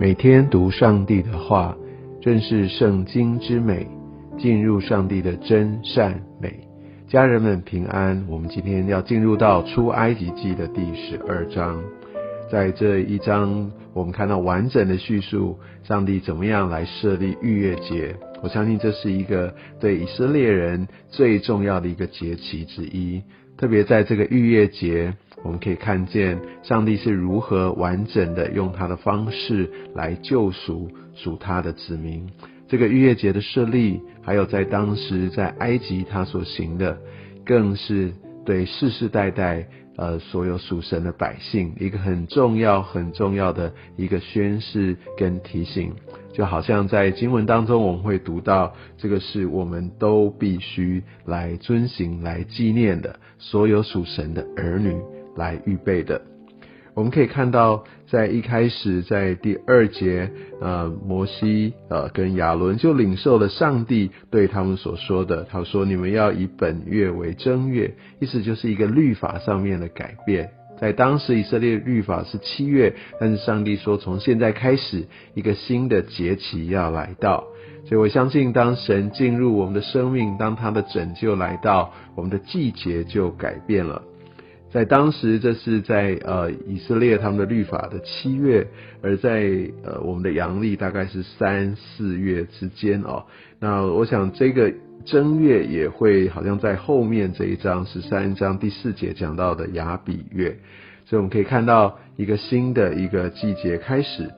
每天读上帝的话，认识圣经之美，进入上帝的真善美。家人们平安。我们今天要进入到出埃及记的第十二章，在这一章，我们看到完整的叙述，上帝怎么样来设立逾越节。我相信这是一个对以色列人最重要的一个节期之一。特别在这个逾越节，我们可以看见上帝是如何完整的用他的方式来救赎属他的子民。这个逾越节的设立，还有在当时在埃及他所行的，更是对世世代代呃所有属神的百姓一个很重要很重要的一个宣誓跟提醒。就好像在经文当中，我们会读到这个是我们都必须来遵行、来纪念的，所有属神的儿女来预备的。我们可以看到，在一开始，在第二节，呃，摩西呃跟亚伦就领受了上帝对他们所说的，他说：“你们要以本月为正月。”意思就是一个律法上面的改变。在当时，以色列律法是七月，但是上帝说，从现在开始，一个新的节期要来到。所以我相信，当神进入我们的生命，当他的拯救来到，我们的季节就改变了。在当时，这是在呃以色列他们的律法的七月，而在呃我们的阳历大概是三四月之间哦。那我想这个。正月也会好像在后面这一章十三章第四节讲到的雅比月，所以我们可以看到一个新的一个季节开始。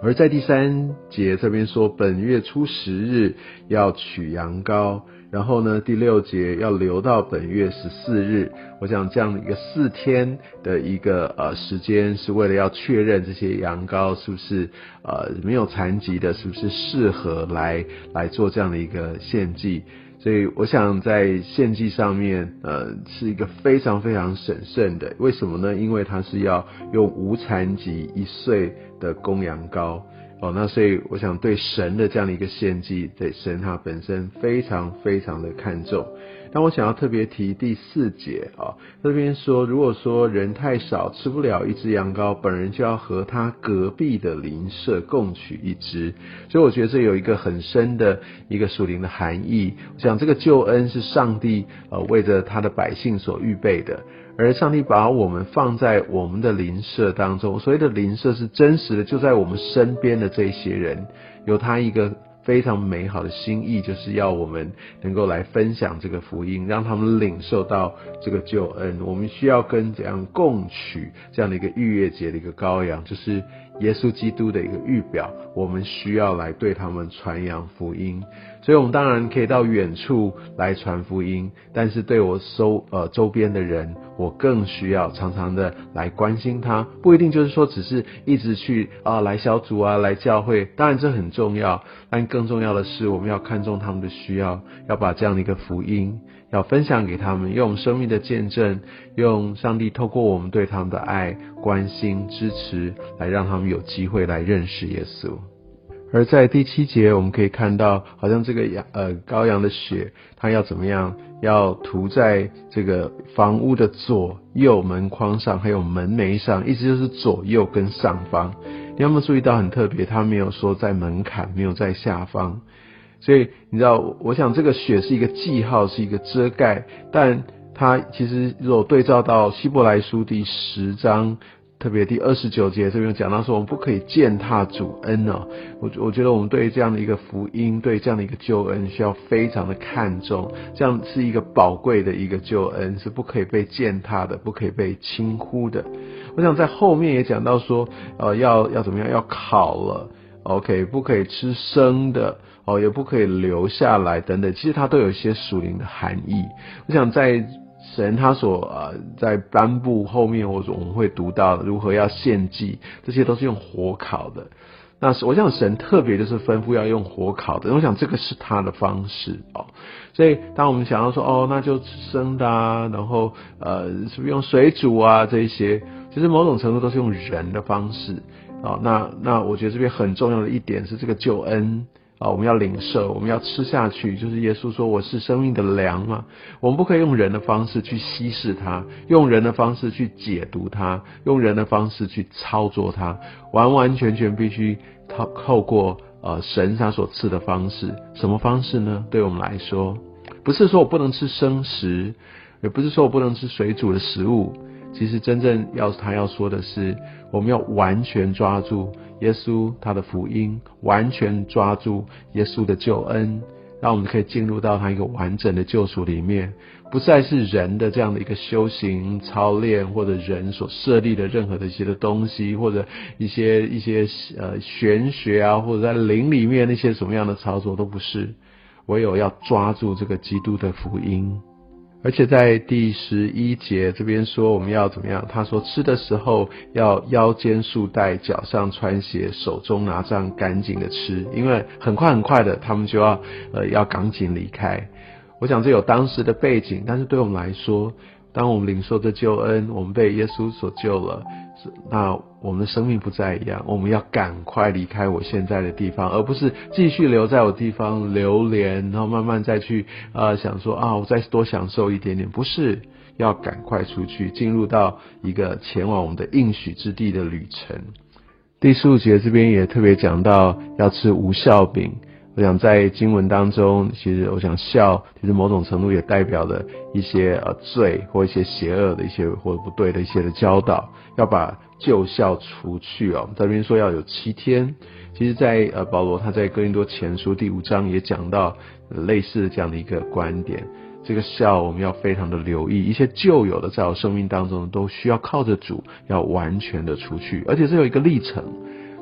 而在第三节这边说，本月初十日要取羊羔，然后呢第六节要留到本月十四日。我想这样的一个四天的一个呃时间，是为了要确认这些羊羔是不是呃没有残疾的，是不是适合来来做这样的一个献祭。所以我想在献祭上面，呃，是一个非常非常审慎的。为什么呢？因为它是要用无残疾一岁的公羊羔。哦，那所以我想对神的这样的一个献祭，对神他本身非常非常的看重。那我想要特别提第四节啊，这边说，如果说人太少，吃不了一只羊羔，本人就要和他隔壁的邻舍共取一只。所以我觉得这有一个很深的一个属灵的含义。我想这个救恩是上帝呃为着他的百姓所预备的。而上帝把我们放在我们的邻舍当中，所谓的邻舍是真实的，就在我们身边的这些人，有他一个非常美好的心意，就是要我们能够来分享这个福音，让他们领受到这个救恩。我们需要跟怎样共取这样的一个逾越节的一个羔羊，就是耶稣基督的一个预表。我们需要来对他们传扬福音。所以，我们当然可以到远处来传福音，但是对我周呃周边的人，我更需要常常的来关心他。不一定就是说，只是一直去啊来小组啊来教会，当然这很重要，但更重要的是，我们要看重他们的需要，要把这样的一个福音要分享给他们，用生命的见证，用上帝透过我们对他们的爱、关心、支持，来让他们有机会来认识耶稣。而在第七节，我们可以看到，好像这个羊呃羔羊的血，它要怎么样？要涂在这个房屋的左右门框上，还有门楣上，意思就是左右跟上方。你有没有注意到很特别？它没有说在门槛，没有在下方。所以你知道，我想这个血是一个记号，是一个遮盖，但它其实如果对照到希伯来书第十章。特别第二十九节这边讲到说，我们不可以践踏主恩哦。我我觉得我们对这样的一个福音，对这样的一个救恩，需要非常的看重。这样是一个宝贵的一个救恩，是不可以被践踏的，不可以被轻忽的。我想在后面也讲到说，呃，要要怎么样？要考了，OK，不可以吃生的哦，也不可以留下来等等。其实它都有一些属灵的含义。我想在。神他所呃在颁布后面，我我们会读到如何要献祭，这些都是用火烤的。那我想神特别就是吩咐要用火烤的，我想这个是他的方式哦。所以当我们想要说哦，那就吃生的啊，然后呃是不是用水煮啊这些，其实某种程度都是用人的方式哦。那那我觉得这边很重要的一点是这个救恩。啊，我们要领受，我们要吃下去，就是耶稣说我是生命的粮嘛。我们不可以用人的方式去稀释它，用人的方式去解读它，用人的方式去操作它，完完全全必须透透过呃神他所赐的方式。什么方式呢？对我们来说，不是说我不能吃生食，也不是说我不能吃水煮的食物。其实真正要他要说的是，我们要完全抓住耶稣他的福音，完全抓住耶稣的救恩，让我们可以进入到他一个完整的救赎里面，不再是人的这样的一个修行操练，或者人所设立的任何的一些的东西，或者一些一些呃玄学啊，或者在灵里面那些什么样的操作都不是，唯有要抓住这个基督的福音。而且在第十一节这边说我们要怎么样？他说吃的时候要腰间束带，脚上穿鞋，手中拿杖，赶紧的吃，因为很快很快的他们就要呃要赶紧离开。我想这有当时的背景，但是对我们来说。当我们领受这救恩，我们被耶稣所救了，那我们的生命不再一样。我们要赶快离开我现在的地方，而不是继续留在我地方流连，然后慢慢再去呃想说啊，我再多享受一点点。不是要赶快出去，进入到一个前往我们的应许之地的旅程。第十五节这边也特别讲到要吃无效饼。我想在经文当中，其实我想笑，其实某种程度也代表了一些呃罪或一些邪恶的一些或者不对的一些的教导，要把旧孝除去哦。在这边说要有七天，其实，在呃保罗他在哥林多前书第五章也讲到类似的这样的一个观点。这个孝我们要非常的留意，一些旧有的在我生命当中都需要靠着主要完全的除去，而且这有一个历程。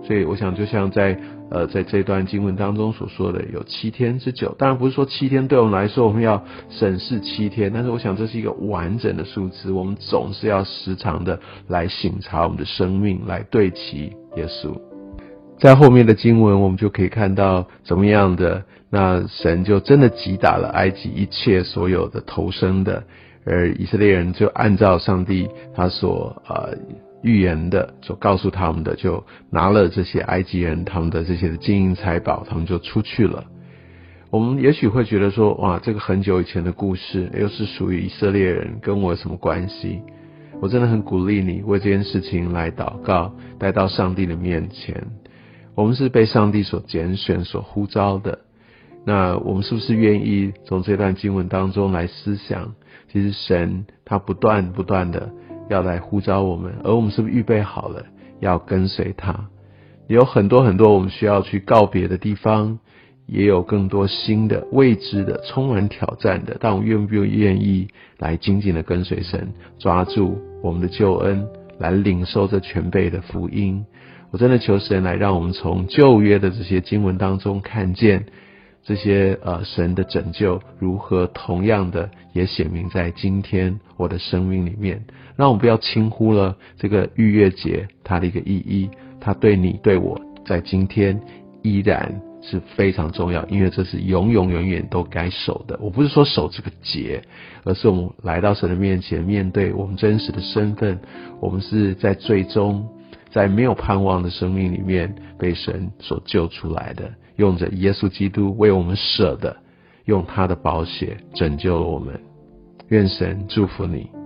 所以我想，就像在呃在这段经文当中所说的，有七天之久。当然不是说七天对我们来说我们要审视七天，但是我想这是一个完整的数字。我们总是要时常的来省察我们的生命，来对齐耶稣。在后面的经文，我们就可以看到怎么样的，那神就真的击打了埃及一切所有的投生的，而以色列人就按照上帝他所呃。预言的所告诉他们的，就拿了这些埃及人他们的这些的金银财宝，他们就出去了。我们也许会觉得说，哇，这个很久以前的故事，又是属于以色列人，跟我有什么关系？我真的很鼓励你为这件事情来祷告，带到上帝的面前。我们是被上帝所拣选、所呼召的。那我们是不是愿意从这段经文当中来思想？其实神他不断不断的。要来呼召我们，而我们是不是预备好了要跟随他？有很多很多我们需要去告别的地方，也有更多新的未知的、充满挑战的。但我们愿不愿意来紧紧的跟随神，抓住我们的救恩，来领受这全备的福音？我真的求神来让我们从旧约的这些经文当中看见。这些呃神的拯救如何同样的也显明在今天我的生命里面，让我们不要轻忽了这个逾越节它的一个意义，它对你对我在今天依然是非常重要，因为这是永永远远都该守的。我不是说守这个节，而是我们来到神的面前，面对我们真实的身份，我们是在最终在没有盼望的生命里面被神所救出来的。用着耶稣基督为我们舍的，用他的宝血拯救了我们。愿神祝福你。